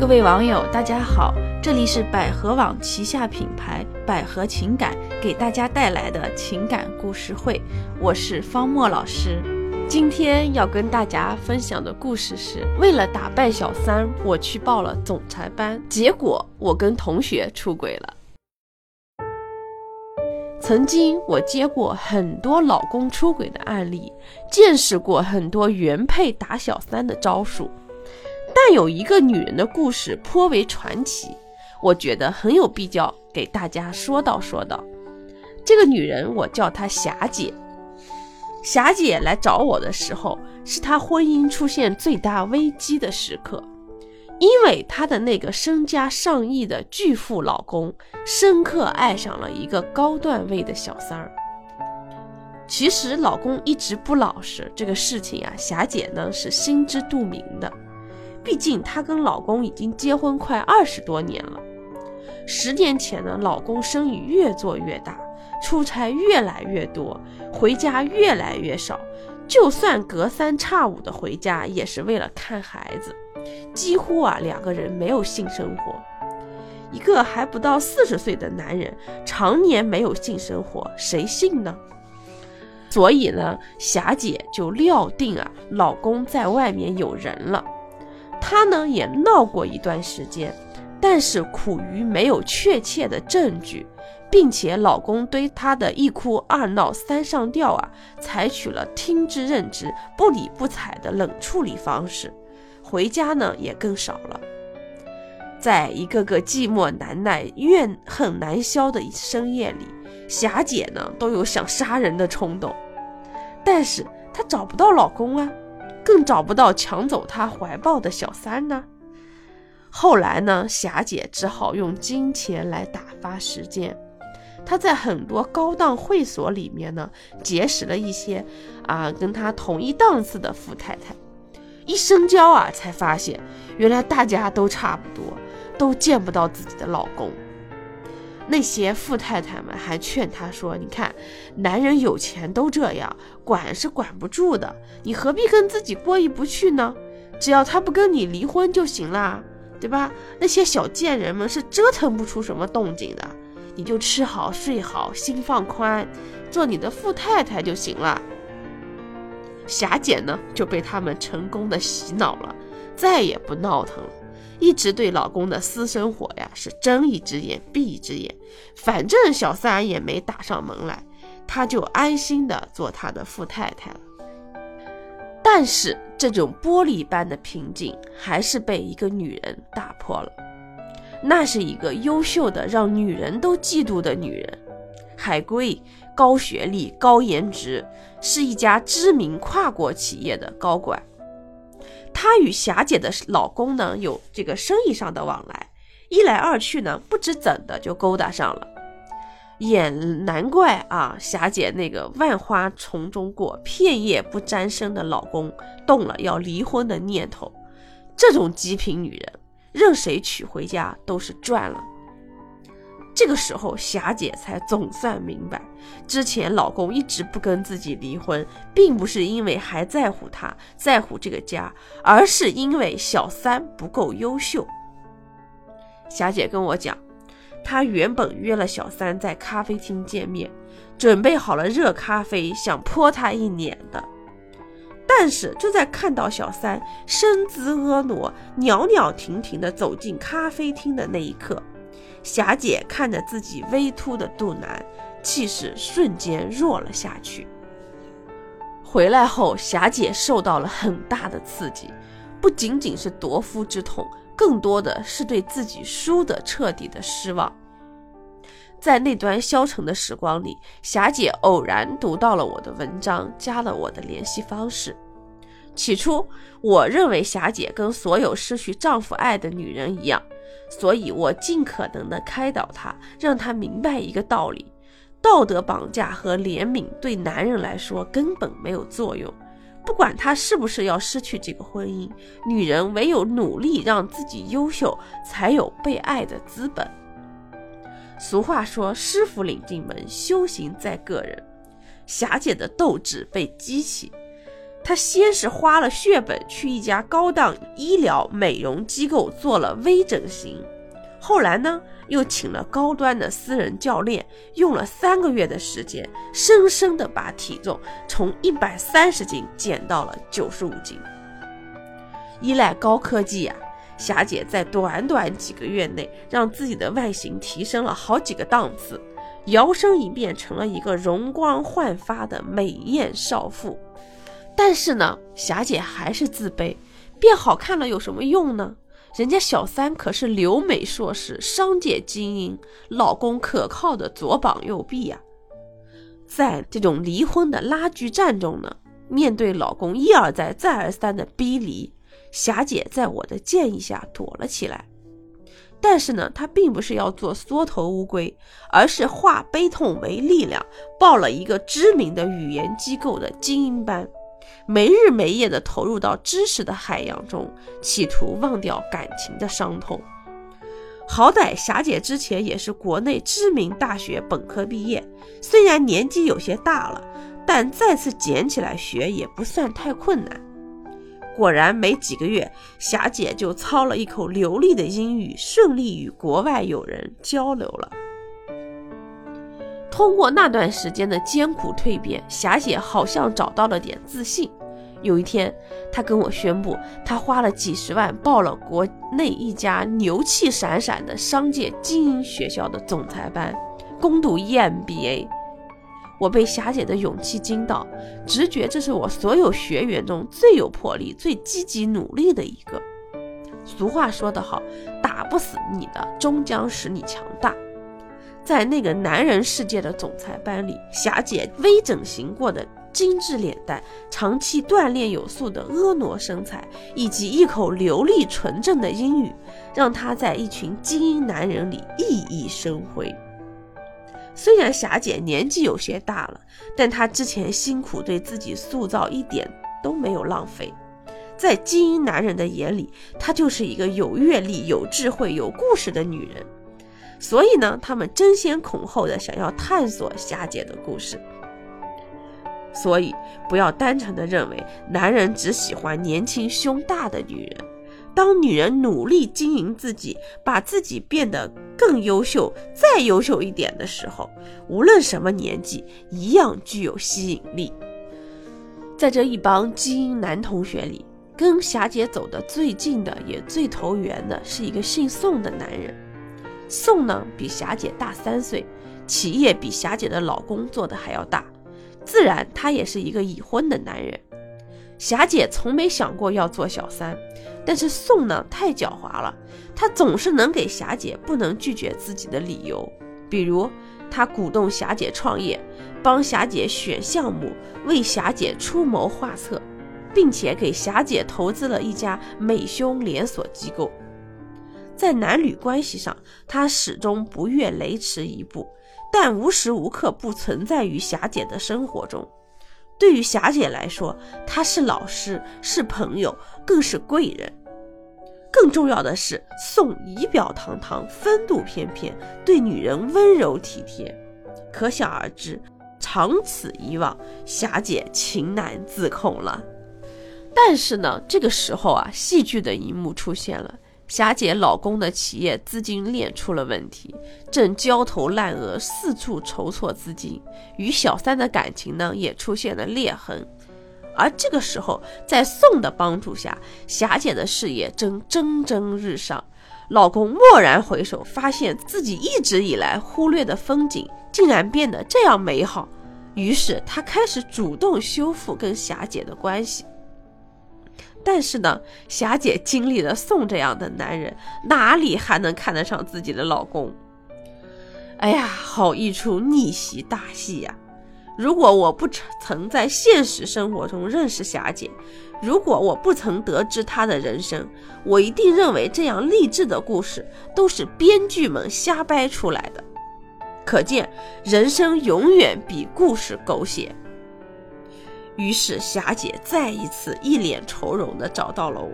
各位网友，大家好，这里是百合网旗下品牌百合情感给大家带来的情感故事会，我是方墨老师。今天要跟大家分享的故事是：为了打败小三，我去报了总裁班，结果我跟同学出轨了。曾经我接过很多老公出轨的案例，见识过很多原配打小三的招数。有一个女人的故事颇为传奇，我觉得很有必要给大家说道说道。这个女人，我叫她霞姐。霞姐来找我的时候，是她婚姻出现最大危机的时刻，因为她的那个身家上亿的巨富老公，深刻爱上了一个高段位的小三儿。其实老公一直不老实，这个事情啊，霞姐呢是心知肚明的。毕竟她跟老公已经结婚快二十多年了。十年前呢，老公生意越做越大，出差越来越多，回家越来越少。就算隔三差五的回家，也是为了看孩子。几乎啊，两个人没有性生活。一个还不到四十岁的男人，常年没有性生活，谁信呢？所以呢，霞姐就料定啊，老公在外面有人了。她呢也闹过一段时间，但是苦于没有确切的证据，并且老公对她的一哭二闹三上吊啊，采取了听之任之、不理不睬的冷处理方式，回家呢也更少了。在一个个寂寞难耐、怨恨难消的深夜里，霞姐呢都有想杀人的冲动，但是她找不到老公啊。更找不到抢走她怀抱的小三呢。后来呢，霞姐只好用金钱来打发时间。她在很多高档会所里面呢，结识了一些啊跟她同一档次的富太太。一深交啊，才发现原来大家都差不多，都见不到自己的老公。那些富太太们还劝她说：“你看，男人有钱都这样，管是管不住的，你何必跟自己过意不去呢？只要他不跟你离婚就行了，对吧？那些小贱人们是折腾不出什么动静的，你就吃好睡好，心放宽，做你的富太太就行了。”霞姐呢就被他们成功的洗脑了，再也不闹腾了。一直对老公的私生活呀是睁一只眼闭一只眼，反正小三也没打上门来，她就安心的做她的富太太了。但是这种玻璃般的平静还是被一个女人打破了。那是一个优秀的让女人都嫉妒的女人，海归，高学历高颜值，是一家知名跨国企业的高管。她与霞姐的老公呢有这个生意上的往来，一来二去呢，不知怎的就勾搭上了。也难怪啊，霞姐那个万花丛中过，片叶不沾身的老公动了要离婚的念头。这种极品女人，任谁娶回家都是赚了。这个时候，霞姐才总算明白，之前老公一直不跟自己离婚，并不是因为还在乎她，在乎这个家，而是因为小三不够优秀。霞姐跟我讲，她原本约了小三在咖啡厅见面，准备好了热咖啡，想泼他一脸的。但是就在看到小三身姿婀娜、袅袅婷婷地走进咖啡厅的那一刻。霞姐看着自己微凸的肚腩，气势瞬间弱了下去。回来后，霞姐受到了很大的刺激，不仅仅是夺夫之痛，更多的是对自己输的彻底的失望。在那段消沉的时光里，霞姐偶然读到了我的文章，加了我的联系方式。起初，我认为霞姐跟所有失去丈夫爱的女人一样。所以我尽可能的开导她，让她明白一个道理：道德绑架和怜悯对男人来说根本没有作用。不管他是不是要失去这个婚姻，女人唯有努力让自己优秀，才有被爱的资本。俗话说：“师傅领进门，修行在个人。”霞姐的斗志被激起，他先是花了血本去一家高档医疗美容机构做了微整形，后来呢，又请了高端的私人教练，用了三个月的时间，生生的把体重从一百三十斤减到了九十五斤。依赖高科技呀，霞姐在短短几个月内，让自己的外形提升了好几个档次，摇身一变成了一个容光焕发的美艳少妇。但是呢，霞姐还是自卑，变好看了有什么用呢？人家小三可是留美硕士，商界精英，老公可靠的左膀右臂呀。在这种离婚的拉锯战中呢，面对老公一而再、再而三的逼离，霞姐在我的建议下躲了起来。但是呢，她并不是要做缩头乌龟，而是化悲痛为力量，报了一个知名的语言机构的精英班。没日没夜地投入到知识的海洋中，企图忘掉感情的伤痛。好歹霞姐之前也是国内知名大学本科毕业，虽然年纪有些大了，但再次捡起来学也不算太困难。果然，没几个月，霞姐就操了一口流利的英语，顺利与国外友人交流了。通过那段时间的艰苦蜕变，霞姐好像找到了点自信。有一天，她跟我宣布，她花了几十万报了国内一家牛气闪闪的商界精英学校的总裁班，攻读 EMBA。我被霞姐的勇气惊到，直觉这是我所有学员中最有魄力、最积极努力的一个。俗话说得好，打不死你的，终将使你强大。在那个男人世界的总裁班里，霞姐微整形过的精致脸蛋、长期锻炼有素的婀娜身材，以及一口流利纯正的英语，让她在一群精英男人里熠熠生辉。虽然霞姐年纪有些大了，但她之前辛苦对自己塑造一点都没有浪费。在精英男人的眼里，她就是一个有阅历、有智慧、有故事的女人。所以呢，他们争先恐后的想要探索霞姐的故事。所以，不要单纯的认为男人只喜欢年轻胸大的女人。当女人努力经营自己，把自己变得更优秀、再优秀一点的时候，无论什么年纪，一样具有吸引力。在这一帮精英男同学里，跟霞姐走的最近的，也最投缘的，是一个姓宋的男人。宋呢，比霞姐大三岁，企业比霞姐的老公做的还要大，自然他也是一个已婚的男人。霞姐从没想过要做小三，但是宋呢太狡猾了，他总是能给霞姐不能拒绝自己的理由。比如，他鼓动霞姐创业，帮霞姐选项目，为霞姐出谋划策，并且给霞姐投资了一家美胸连锁机构。在男女关系上，他始终不越雷池一步，但无时无刻不存在于霞姐的生活中。对于霞姐来说，他是老师，是朋友，更是贵人。更重要的是，宋仪表堂堂，风度翩翩，对女人温柔体贴。可想而知，长此以往，霞姐情难自控了。但是呢，这个时候啊，戏剧的一幕出现了。霞姐老公的企业资金链出了问题，正焦头烂额，四处筹措资金，与小三的感情呢也出现了裂痕。而这个时候，在宋的帮助下，霞姐的事业正蒸蒸日上。老公蓦然回首，发现自己一直以来忽略的风景，竟然变得这样美好。于是他开始主动修复跟霞姐的关系。但是呢，霞姐经历了宋这样的男人，哪里还能看得上自己的老公？哎呀，好一出逆袭大戏呀！如果我不曾在现实生活中认识霞姐，如果我不曾得知她的人生，我一定认为这样励志的故事都是编剧们瞎掰出来的。可见，人生永远比故事狗血。于是霞姐再一次一脸愁容地找到了我，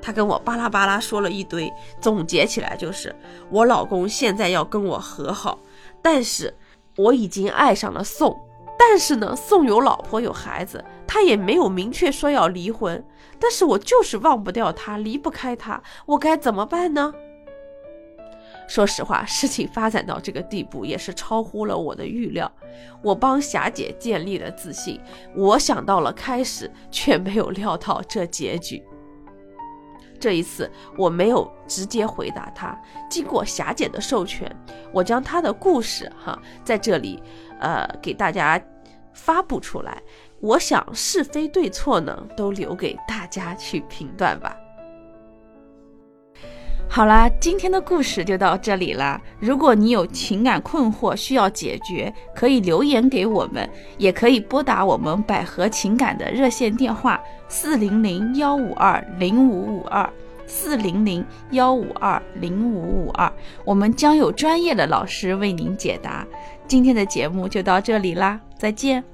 她跟我巴拉巴拉说了一堆，总结起来就是我老公现在要跟我和好，但是我已经爱上了宋，但是呢，宋有老婆有孩子，他也没有明确说要离婚，但是我就是忘不掉他，离不开他，我该怎么办呢？说实话，事情发展到这个地步也是超乎了我的预料。我帮霞姐建立了自信，我想到了开始，却没有料到这结局。这一次我没有直接回答她，经过霞姐的授权，我将她的故事哈在这里呃给大家发布出来。我想是非对错呢，都留给大家去评断吧。好啦，今天的故事就到这里啦。如果你有情感困惑需要解决，可以留言给我们，也可以拨打我们百合情感的热线电话四零零幺五二零五五二四零零幺五二零五五二，我们将有专业的老师为您解答。今天的节目就到这里啦，再见。